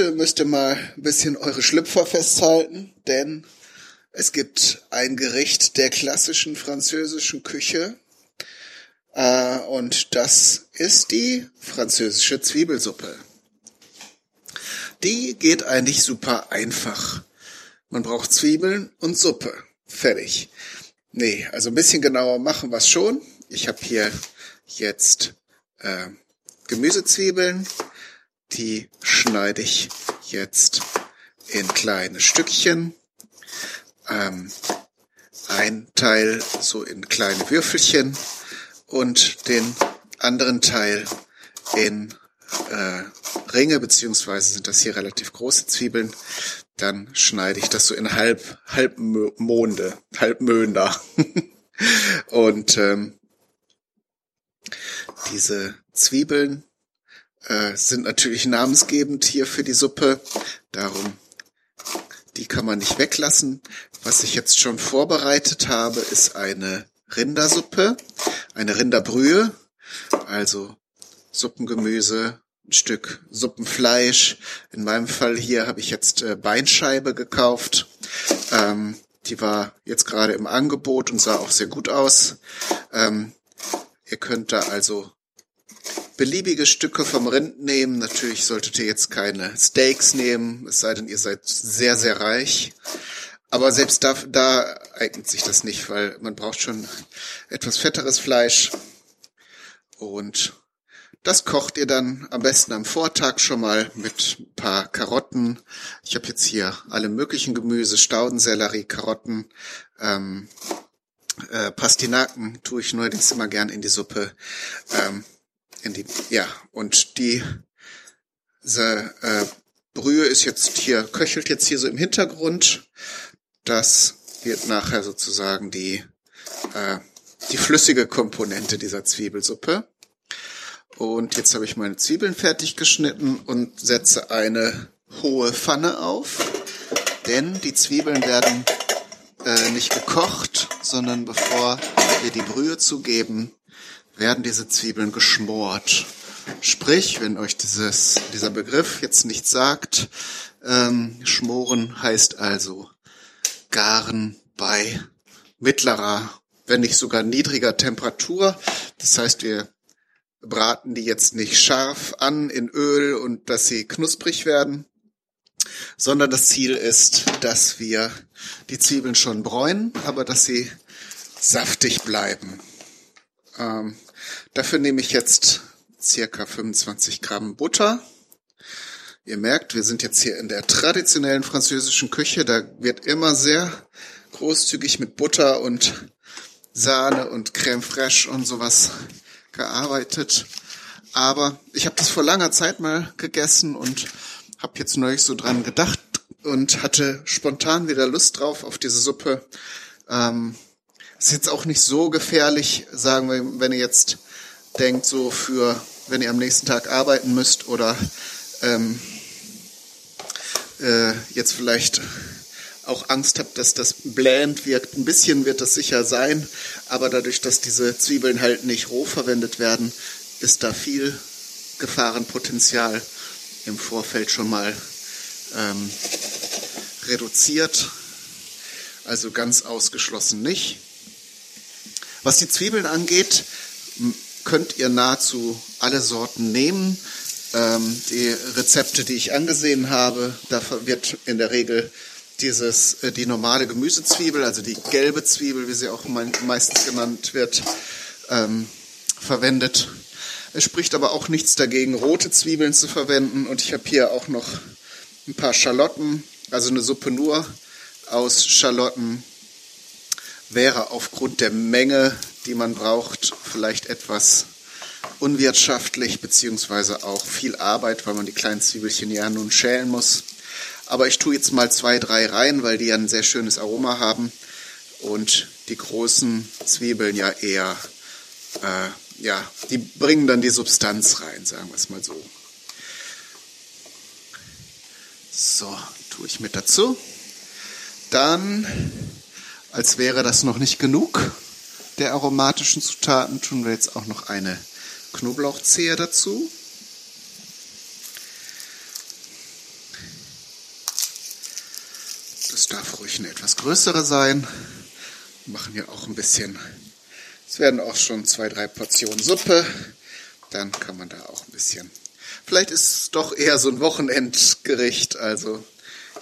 Heute müsst ihr mal ein bisschen eure Schlüpfer festhalten, denn es gibt ein Gericht der klassischen französischen Küche äh, und das ist die französische Zwiebelsuppe. Die geht eigentlich super einfach. Man braucht Zwiebeln und Suppe. Fertig. Nee, also ein bisschen genauer machen wir es schon. Ich habe hier jetzt äh, Gemüsezwiebeln. Die schneide ich jetzt in kleine Stückchen. Ähm, ein Teil so in kleine Würfelchen und den anderen Teil in äh, Ringe, beziehungsweise sind das hier relativ große Zwiebeln. Dann schneide ich das so in halb, halb Monde, halb Mönder. und ähm, diese Zwiebeln äh, sind natürlich namensgebend hier für die Suppe. Darum, die kann man nicht weglassen. Was ich jetzt schon vorbereitet habe, ist eine Rindersuppe, eine Rinderbrühe, also Suppengemüse, ein Stück Suppenfleisch. In meinem Fall hier habe ich jetzt äh, Beinscheibe gekauft. Ähm, die war jetzt gerade im Angebot und sah auch sehr gut aus. Ähm, ihr könnt da also beliebige Stücke vom Rind nehmen. Natürlich solltet ihr jetzt keine Steaks nehmen, es sei denn, ihr seid sehr, sehr reich. Aber selbst da, da eignet sich das nicht, weil man braucht schon etwas fetteres Fleisch. Und das kocht ihr dann am besten am Vortag schon mal mit ein paar Karotten. Ich habe jetzt hier alle möglichen Gemüse, Staudensellerie, Karotten, ähm, äh, Pastinaken tue ich neuerdings immer gern in die Suppe. Ähm, in die, ja, und die diese, äh, Brühe ist jetzt hier, köchelt jetzt hier so im Hintergrund. Das wird nachher sozusagen die, äh, die flüssige Komponente dieser Zwiebelsuppe. Und jetzt habe ich meine Zwiebeln fertig geschnitten und setze eine hohe Pfanne auf, denn die Zwiebeln werden äh, nicht gekocht, sondern bevor wir die Brühe zugeben, werden diese Zwiebeln geschmort. Sprich, wenn euch dieses, dieser Begriff jetzt nichts sagt, ähm, schmoren heißt also garen bei mittlerer, wenn nicht sogar niedriger Temperatur. Das heißt, wir braten die jetzt nicht scharf an in Öl und dass sie knusprig werden, sondern das Ziel ist, dass wir die Zwiebeln schon bräunen, aber dass sie saftig bleiben. Ähm, dafür nehme ich jetzt circa 25 Gramm Butter. Ihr merkt, wir sind jetzt hier in der traditionellen französischen Küche. Da wird immer sehr großzügig mit Butter und Sahne und Crème fraîche und sowas gearbeitet. Aber ich habe das vor langer Zeit mal gegessen und habe jetzt neulich so dran gedacht und hatte spontan wieder Lust drauf auf diese Suppe. Ähm, ist jetzt auch nicht so gefährlich, sagen wir, wenn ihr jetzt denkt, so für, wenn ihr am nächsten Tag arbeiten müsst oder ähm, äh, jetzt vielleicht auch Angst habt, dass das bland wirkt. Ein bisschen wird das sicher sein, aber dadurch, dass diese Zwiebeln halt nicht roh verwendet werden, ist da viel Gefahrenpotenzial im Vorfeld schon mal ähm, reduziert. Also ganz ausgeschlossen nicht. Was die Zwiebeln angeht, könnt ihr nahezu alle Sorten nehmen. Ähm, die Rezepte, die ich angesehen habe, da wird in der Regel dieses, äh, die normale Gemüsezwiebel, also die gelbe Zwiebel, wie sie auch meistens genannt wird, ähm, verwendet. Es spricht aber auch nichts dagegen, rote Zwiebeln zu verwenden. Und ich habe hier auch noch ein paar Schalotten, also eine Suppe nur aus Schalotten, wäre aufgrund der Menge, die man braucht, vielleicht etwas unwirtschaftlich, beziehungsweise auch viel Arbeit, weil man die kleinen Zwiebelchen ja nun schälen muss. Aber ich tue jetzt mal zwei, drei rein, weil die ja ein sehr schönes Aroma haben und die großen Zwiebeln ja eher, äh, ja, die bringen dann die Substanz rein, sagen wir es mal so. So, tue ich mit dazu. Dann als wäre das noch nicht genug der aromatischen Zutaten tun wir jetzt auch noch eine Knoblauchzehe dazu. Das darf ruhig eine etwas größere sein. Wir machen hier auch ein bisschen. Es werden auch schon zwei, drei Portionen Suppe. Dann kann man da auch ein bisschen. Vielleicht ist es doch eher so ein Wochenendgericht. Also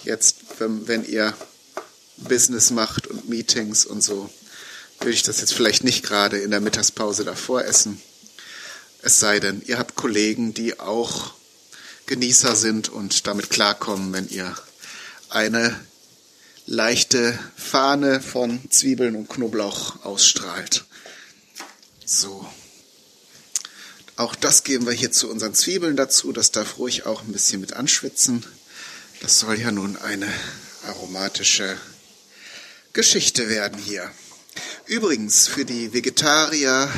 jetzt, wenn, wenn ihr Business macht und Meetings und so, würde ich das jetzt vielleicht nicht gerade in der Mittagspause davor essen. Es sei denn, ihr habt Kollegen, die auch Genießer sind und damit klarkommen, wenn ihr eine leichte Fahne von Zwiebeln und Knoblauch ausstrahlt. So. Auch das geben wir hier zu unseren Zwiebeln dazu. Das darf ruhig auch ein bisschen mit anschwitzen. Das soll ja nun eine aromatische Geschichte werden hier. Übrigens, für die Vegetarier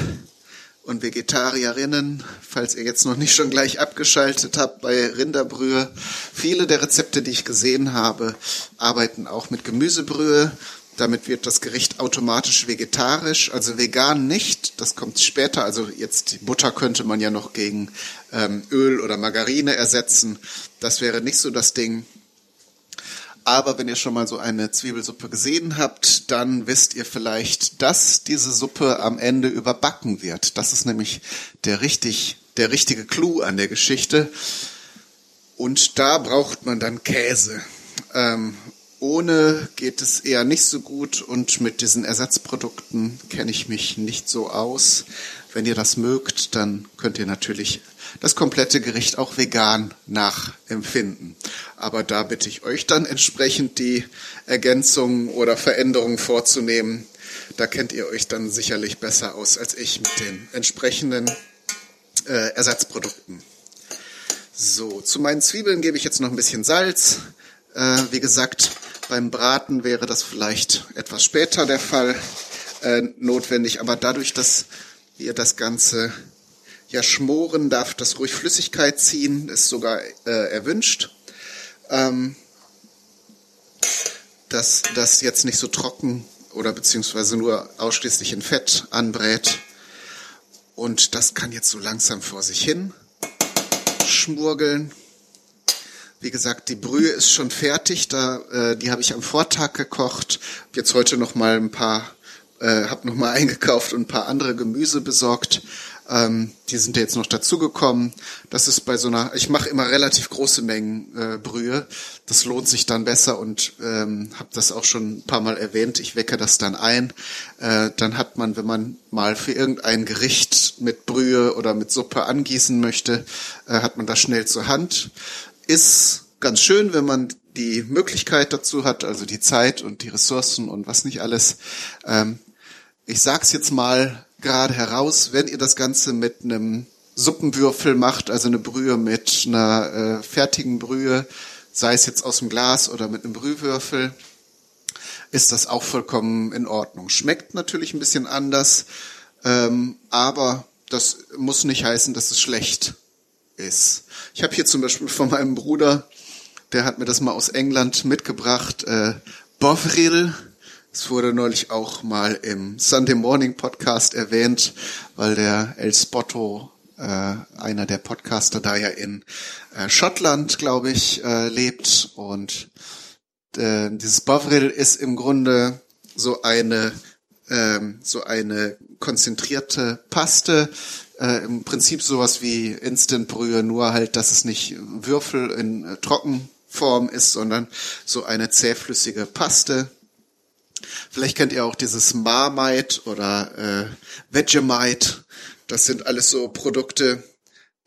und Vegetarierinnen, falls ihr jetzt noch nicht schon gleich abgeschaltet habt bei Rinderbrühe, viele der Rezepte, die ich gesehen habe, arbeiten auch mit Gemüsebrühe. Damit wird das Gericht automatisch vegetarisch, also vegan nicht. Das kommt später. Also jetzt die Butter könnte man ja noch gegen ähm, Öl oder Margarine ersetzen. Das wäre nicht so das Ding. Aber wenn ihr schon mal so eine Zwiebelsuppe gesehen habt, dann wisst ihr vielleicht, dass diese Suppe am Ende überbacken wird. Das ist nämlich der richtig, der richtige Clou an der Geschichte. Und da braucht man dann Käse. Ähm, ohne geht es eher nicht so gut und mit diesen Ersatzprodukten kenne ich mich nicht so aus. Wenn ihr das mögt, dann könnt ihr natürlich das komplette Gericht auch vegan nachempfinden. Aber da bitte ich euch dann entsprechend die Ergänzungen oder Veränderungen vorzunehmen. Da kennt ihr euch dann sicherlich besser aus als ich mit den entsprechenden äh, Ersatzprodukten. So, zu meinen Zwiebeln gebe ich jetzt noch ein bisschen Salz. Äh, wie gesagt, beim Braten wäre das vielleicht etwas später der Fall äh, notwendig, aber dadurch, dass wir das Ganze ja schmoren darf, das ruhig Flüssigkeit ziehen, ist sogar äh, erwünscht. Ähm, dass das jetzt nicht so trocken oder beziehungsweise nur ausschließlich in Fett anbrät. Und das kann jetzt so langsam vor sich hin schmurgeln. Wie gesagt, die Brühe ist schon fertig. Da, äh, die habe ich am Vortag gekocht. Jetzt heute noch mal ein paar, äh, habe noch mal eingekauft und ein paar andere Gemüse besorgt. Ähm, die sind jetzt noch dazugekommen. Das ist bei so einer, ich mache immer relativ große Mengen äh, Brühe. Das lohnt sich dann besser und ähm, habe das auch schon ein paar Mal erwähnt. Ich wecke das dann ein. Äh, dann hat man, wenn man mal für irgendein Gericht mit Brühe oder mit Suppe angießen möchte, äh, hat man das schnell zur Hand. Ist ganz schön, wenn man die Möglichkeit dazu hat, also die Zeit und die Ressourcen und was nicht alles. Ähm, ich sag's jetzt mal gerade heraus, wenn ihr das Ganze mit einem Suppenwürfel macht, also eine Brühe mit einer äh, fertigen Brühe, sei es jetzt aus dem Glas oder mit einem Brühwürfel, ist das auch vollkommen in Ordnung. Schmeckt natürlich ein bisschen anders, ähm, aber das muss nicht heißen, dass es schlecht ist. Ich habe hier zum Beispiel von meinem Bruder, der hat mir das mal aus England mitgebracht, äh, Bovril es wurde neulich auch mal im Sunday Morning Podcast erwähnt, weil der El Spotto, äh, einer der Podcaster, da ja in äh, Schottland, glaube ich, äh, lebt. Und äh, dieses Bovril ist im Grunde so eine ähm, so eine konzentrierte Paste, äh, im Prinzip sowas wie Instant-Brühe, nur halt, dass es nicht Würfel in äh, Trockenform ist, sondern so eine zähflüssige Paste Vielleicht kennt ihr auch dieses Marmite oder äh, Vegemite. Das sind alles so Produkte,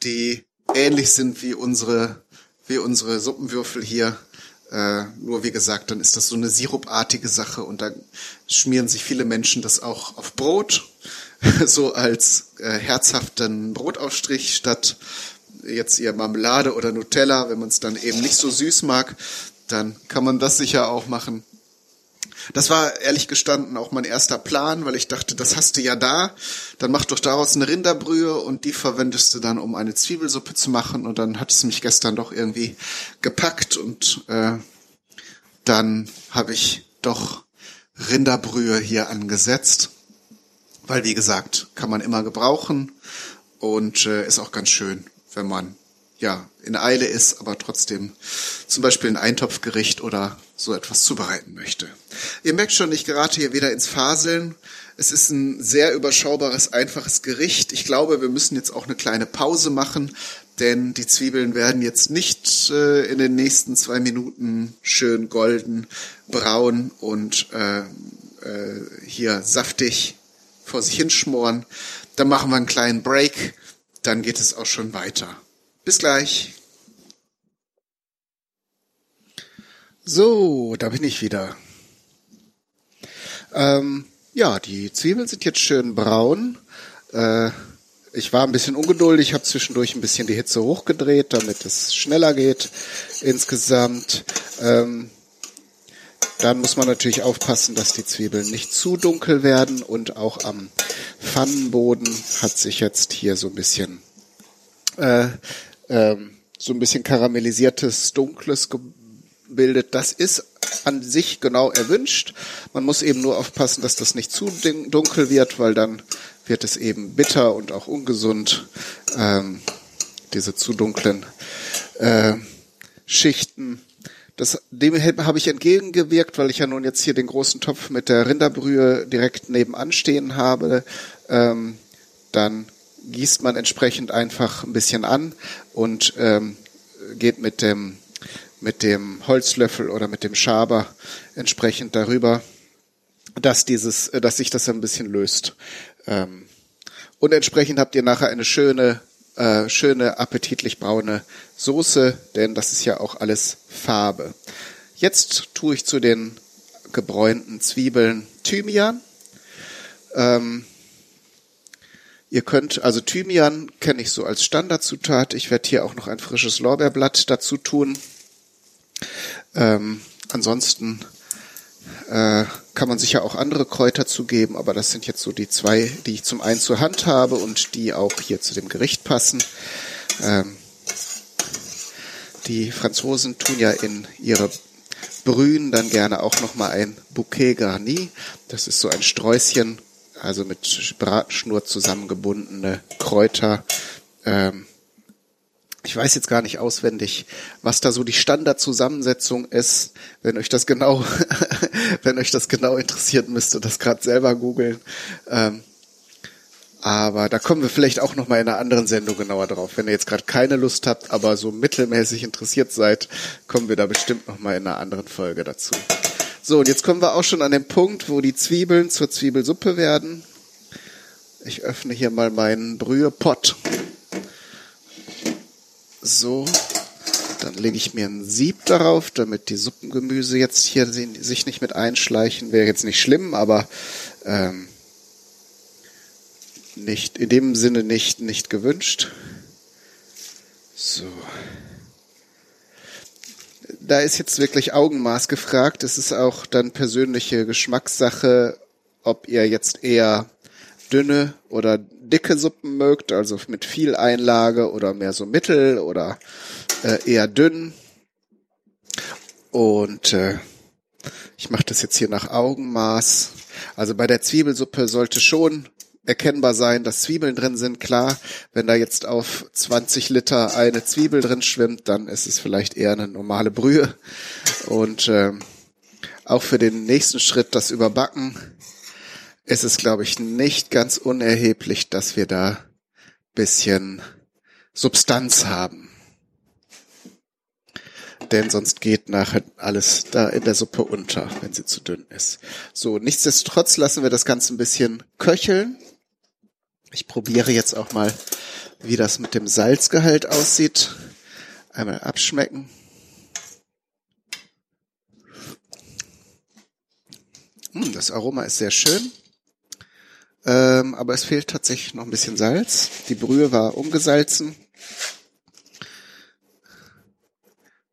die ähnlich sind wie unsere, wie unsere Suppenwürfel hier. Äh, nur wie gesagt, dann ist das so eine sirupartige Sache und da schmieren sich viele Menschen das auch auf Brot, so als äh, herzhaften Brotaufstrich statt jetzt ihr Marmelade oder Nutella. Wenn man es dann eben nicht so süß mag, dann kann man das sicher auch machen. Das war ehrlich gestanden auch mein erster Plan, weil ich dachte, das hast du ja da, dann mach doch daraus eine Rinderbrühe und die verwendest du dann, um eine Zwiebelsuppe zu machen. Und dann hat es mich gestern doch irgendwie gepackt und äh, dann habe ich doch Rinderbrühe hier angesetzt, weil wie gesagt, kann man immer gebrauchen und äh, ist auch ganz schön, wenn man ja in Eile ist, aber trotzdem zum Beispiel ein Eintopfgericht oder so etwas zubereiten möchte. Ihr merkt schon, ich gerate hier wieder ins Faseln. Es ist ein sehr überschaubares, einfaches Gericht. Ich glaube, wir müssen jetzt auch eine kleine Pause machen, denn die Zwiebeln werden jetzt nicht äh, in den nächsten zwei Minuten schön golden, braun und äh, äh, hier saftig vor sich hinschmoren. Dann machen wir einen kleinen Break, dann geht es auch schon weiter. Bis gleich. So, da bin ich wieder. Ähm, ja, die Zwiebeln sind jetzt schön braun. Äh, ich war ein bisschen ungeduldig, habe zwischendurch ein bisschen die Hitze hochgedreht, damit es schneller geht insgesamt. Ähm, dann muss man natürlich aufpassen, dass die Zwiebeln nicht zu dunkel werden und auch am Pfannenboden hat sich jetzt hier so ein bisschen äh, äh, so ein bisschen karamellisiertes dunkles bildet, das ist an sich genau erwünscht. Man muss eben nur aufpassen, dass das nicht zu dunkel wird, weil dann wird es eben bitter und auch ungesund. Ähm, diese zu dunklen äh, Schichten. Das, dem habe ich entgegengewirkt, weil ich ja nun jetzt hier den großen Topf mit der Rinderbrühe direkt nebenan stehen habe. Ähm, dann gießt man entsprechend einfach ein bisschen an und ähm, geht mit dem mit dem Holzlöffel oder mit dem Schaber entsprechend darüber, dass dieses, äh, dass sich das ein bisschen löst. Ähm, und entsprechend habt ihr nachher eine schöne, äh, schöne appetitlich braune Soße, denn das ist ja auch alles Farbe. Jetzt tue ich zu den gebräunten Zwiebeln Thymian. Ähm, Ihr könnt, also Thymian kenne ich so als Standardzutat. Ich werde hier auch noch ein frisches Lorbeerblatt dazu tun. Ähm, ansonsten äh, kann man sicher auch andere Kräuter zugeben, aber das sind jetzt so die zwei, die ich zum einen zur Hand habe und die auch hier zu dem Gericht passen. Ähm, die Franzosen tun ja in ihre Brühen dann gerne auch nochmal ein Bouquet Garni. Das ist so ein Sträußchen, also mit Bratenschnur zusammengebundene Kräuter. Ähm, ich weiß jetzt gar nicht auswendig, was da so die Standardzusammensetzung ist. Wenn euch das genau, wenn euch das genau interessiert, müsst ihr das gerade selber googeln. Ähm, aber da kommen wir vielleicht auch noch mal in einer anderen Sendung genauer drauf. Wenn ihr jetzt gerade keine Lust habt, aber so mittelmäßig interessiert seid, kommen wir da bestimmt noch mal in einer anderen Folge dazu. So, und jetzt kommen wir auch schon an den Punkt, wo die Zwiebeln zur Zwiebelsuppe werden. Ich öffne hier mal meinen Brühepott. So, dann lege ich mir ein Sieb darauf, damit die Suppengemüse jetzt hier sich nicht mit einschleichen. Wäre jetzt nicht schlimm, aber ähm, nicht in dem Sinne nicht nicht gewünscht. So. Da ist jetzt wirklich Augenmaß gefragt. Es ist auch dann persönliche Geschmackssache, ob ihr jetzt eher dünne oder dicke Suppen mögt, also mit viel Einlage oder mehr so mittel oder äh, eher dünn. Und äh, ich mache das jetzt hier nach Augenmaß. Also bei der Zwiebelsuppe sollte schon erkennbar sein, dass Zwiebeln drin sind. Klar, wenn da jetzt auf 20 Liter eine Zwiebel drin schwimmt, dann ist es vielleicht eher eine normale Brühe. Und äh, auch für den nächsten Schritt, das Überbacken, ist es, glaube ich, nicht ganz unerheblich, dass wir da bisschen Substanz haben. Denn sonst geht nachher alles da in der Suppe unter, wenn sie zu dünn ist. So, nichtsdestotrotz lassen wir das Ganze ein bisschen köcheln. Ich probiere jetzt auch mal, wie das mit dem Salzgehalt aussieht. Einmal abschmecken. Hm, das Aroma ist sehr schön. Ähm, aber es fehlt tatsächlich noch ein bisschen Salz. Die Brühe war ungesalzen.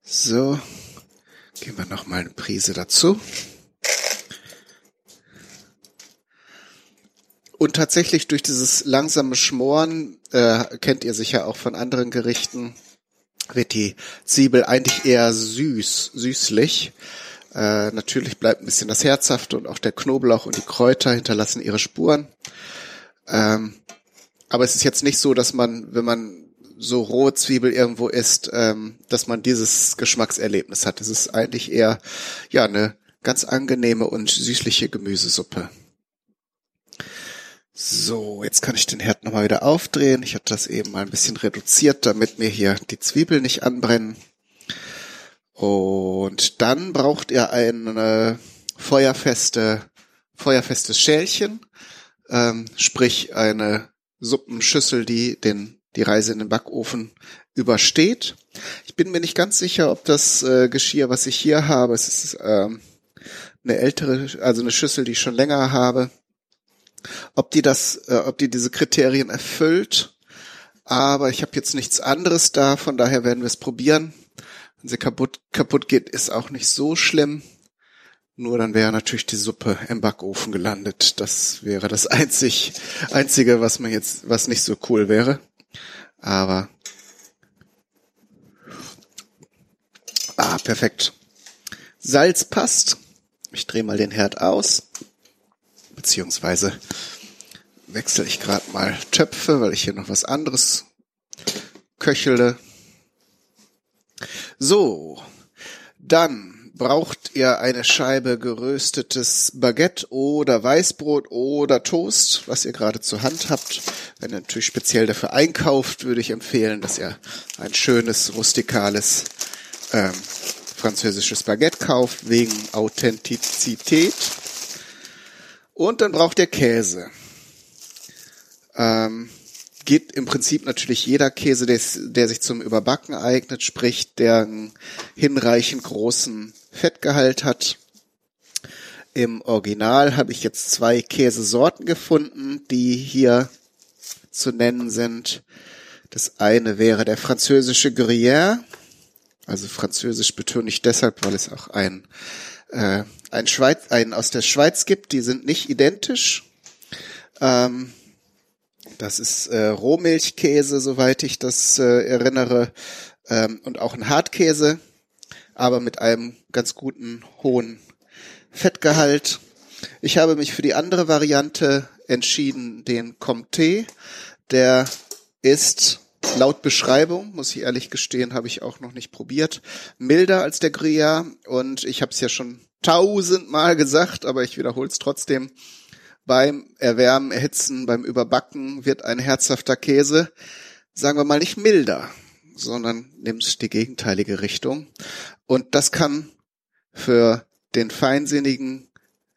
So, geben wir noch mal eine Prise dazu. Und tatsächlich durch dieses langsame Schmoren, äh, kennt ihr sicher auch von anderen Gerichten, wird die Zwiebel eigentlich eher süß, süßlich. Äh, natürlich bleibt ein bisschen das Herzhafte und auch der Knoblauch und die Kräuter hinterlassen ihre Spuren. Ähm, aber es ist jetzt nicht so, dass man, wenn man so rohe Zwiebel irgendwo isst, ähm, dass man dieses Geschmackserlebnis hat. Es ist eigentlich eher ja eine ganz angenehme und süßliche Gemüsesuppe. So, jetzt kann ich den Herd nochmal wieder aufdrehen. Ich hatte das eben mal ein bisschen reduziert, damit mir hier die Zwiebeln nicht anbrennen. Und dann braucht ihr eine feuerfeste, feuerfestes Schälchen, ähm, sprich eine Suppenschüssel, die den, die Reise in den Backofen übersteht. Ich bin mir nicht ganz sicher, ob das äh, Geschirr, was ich hier habe, es ist ähm, eine ältere, also eine Schüssel, die ich schon länger habe, ob die das, äh, ob die diese Kriterien erfüllt. Aber ich habe jetzt nichts anderes da, von daher werden wir es probieren. Wenn sie kaputt, kaputt geht, ist auch nicht so schlimm. Nur dann wäre natürlich die Suppe im Backofen gelandet. Das wäre das einzig, einzige, was mir jetzt, was nicht so cool wäre. Aber, ah, perfekt. Salz passt. Ich drehe mal den Herd aus. Beziehungsweise wechsle ich gerade mal Töpfe, weil ich hier noch was anderes köchele. So, dann braucht ihr eine Scheibe geröstetes Baguette oder Weißbrot oder Toast, was ihr gerade zur Hand habt. Wenn ihr natürlich speziell dafür einkauft, würde ich empfehlen, dass ihr ein schönes, rustikales ähm, französisches Baguette kauft, wegen Authentizität. Und dann braucht ihr Käse. Ähm, geht im Prinzip natürlich jeder Käse, der, der, sich zum Überbacken eignet, sprich der einen hinreichend großen Fettgehalt hat. Im Original habe ich jetzt zwei Käsesorten gefunden, die hier zu nennen sind. Das eine wäre der französische Gruyère also Französisch betone ich deshalb, weil es auch ein, äh, ein Schweiz, ein aus der Schweiz gibt. Die sind nicht identisch. Ähm, das ist äh, Rohmilchkäse, soweit ich das äh, erinnere, ähm, und auch ein Hartkäse, aber mit einem ganz guten hohen Fettgehalt. Ich habe mich für die andere Variante entschieden, den Comté. Der ist Laut Beschreibung, muss ich ehrlich gestehen, habe ich auch noch nicht probiert. Milder als der Gruyère und ich habe es ja schon tausendmal gesagt, aber ich wiederhole es trotzdem. Beim Erwärmen, Erhitzen, beim Überbacken wird ein herzhafter Käse, sagen wir mal nicht milder, sondern nimmt die gegenteilige Richtung. Und das kann für den feinsinnigen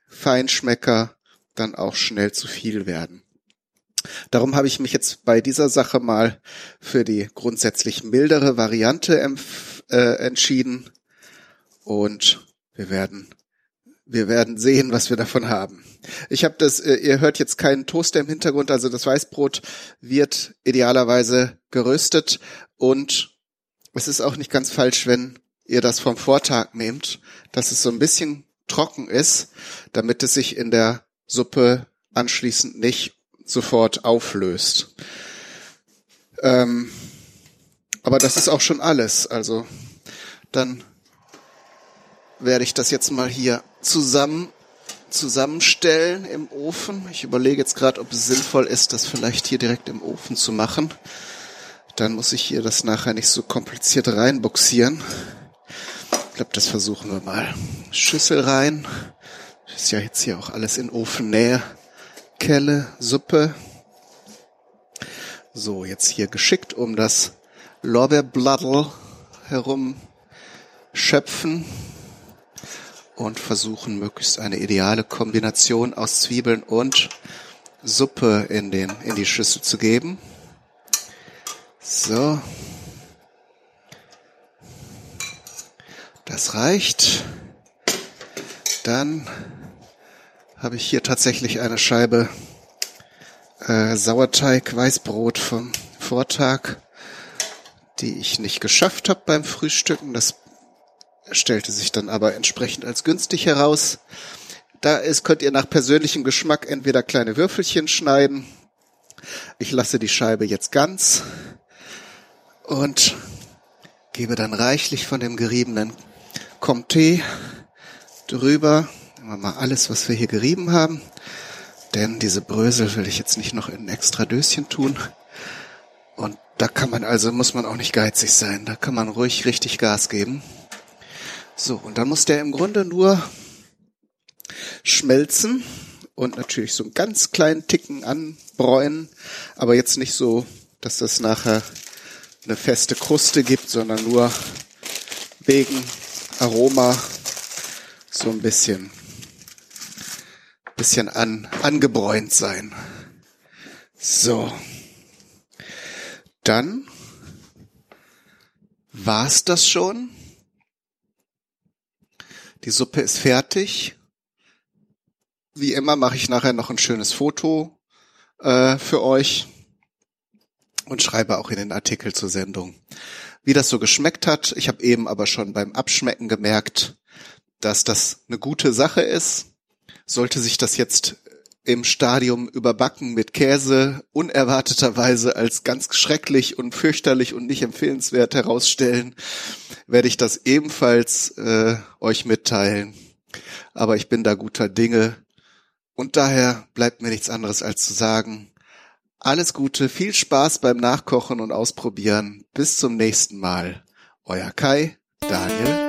Feinschmecker dann auch schnell zu viel werden. Darum habe ich mich jetzt bei dieser Sache mal für die grundsätzlich mildere Variante äh, entschieden und wir werden wir werden sehen, was wir davon haben. Ich habe das, äh, ihr hört jetzt keinen Toaster im Hintergrund, also das Weißbrot wird idealerweise geröstet und es ist auch nicht ganz falsch, wenn ihr das vom Vortag nehmt, dass es so ein bisschen trocken ist, damit es sich in der Suppe anschließend nicht sofort auflöst. Ähm, aber das ist auch schon alles. Also dann werde ich das jetzt mal hier zusammen zusammenstellen im Ofen. Ich überlege jetzt gerade, ob es sinnvoll ist, das vielleicht hier direkt im Ofen zu machen. Dann muss ich hier das nachher nicht so kompliziert reinbuxieren. Ich glaube, das versuchen wir mal. Schüssel rein. Ist ja jetzt hier auch alles in Ofennähe. Kelle, Suppe. So, jetzt hier geschickt um das Lorbeerblattl herum schöpfen und versuchen möglichst eine ideale Kombination aus Zwiebeln und Suppe in den in die Schüssel zu geben. So. Das reicht. Dann habe ich hier tatsächlich eine Scheibe äh, Sauerteig Weißbrot vom Vortag, die ich nicht geschafft habe beim Frühstücken. Das stellte sich dann aber entsprechend als günstig heraus. Da ist, könnt ihr nach persönlichem Geschmack entweder kleine Würfelchen schneiden. Ich lasse die Scheibe jetzt ganz und gebe dann reichlich von dem geriebenen Comté drüber. Nehmen wir mal alles, was wir hier gerieben haben. Denn diese Brösel will ich jetzt nicht noch in ein extra Döschen tun. Und Da kann man also, muss man auch nicht geizig sein. Da kann man ruhig richtig Gas geben. So, und dann muss der im Grunde nur schmelzen und natürlich so einen ganz kleinen Ticken anbräunen, aber jetzt nicht so, dass das nachher eine feste Kruste gibt, sondern nur wegen Aroma so ein bisschen, bisschen an, angebräunt sein. So. Dann war's das schon. Die Suppe ist fertig. Wie immer mache ich nachher noch ein schönes Foto äh, für euch und schreibe auch in den Artikel zur Sendung, wie das so geschmeckt hat. Ich habe eben aber schon beim Abschmecken gemerkt, dass das eine gute Sache ist. Sollte sich das jetzt im Stadium überbacken mit Käse unerwarteterweise als ganz schrecklich und fürchterlich und nicht empfehlenswert herausstellen, werde ich das ebenfalls äh, euch mitteilen. Aber ich bin da guter Dinge und daher bleibt mir nichts anderes als zu sagen, alles Gute, viel Spaß beim Nachkochen und Ausprobieren. Bis zum nächsten Mal. Euer Kai, Daniel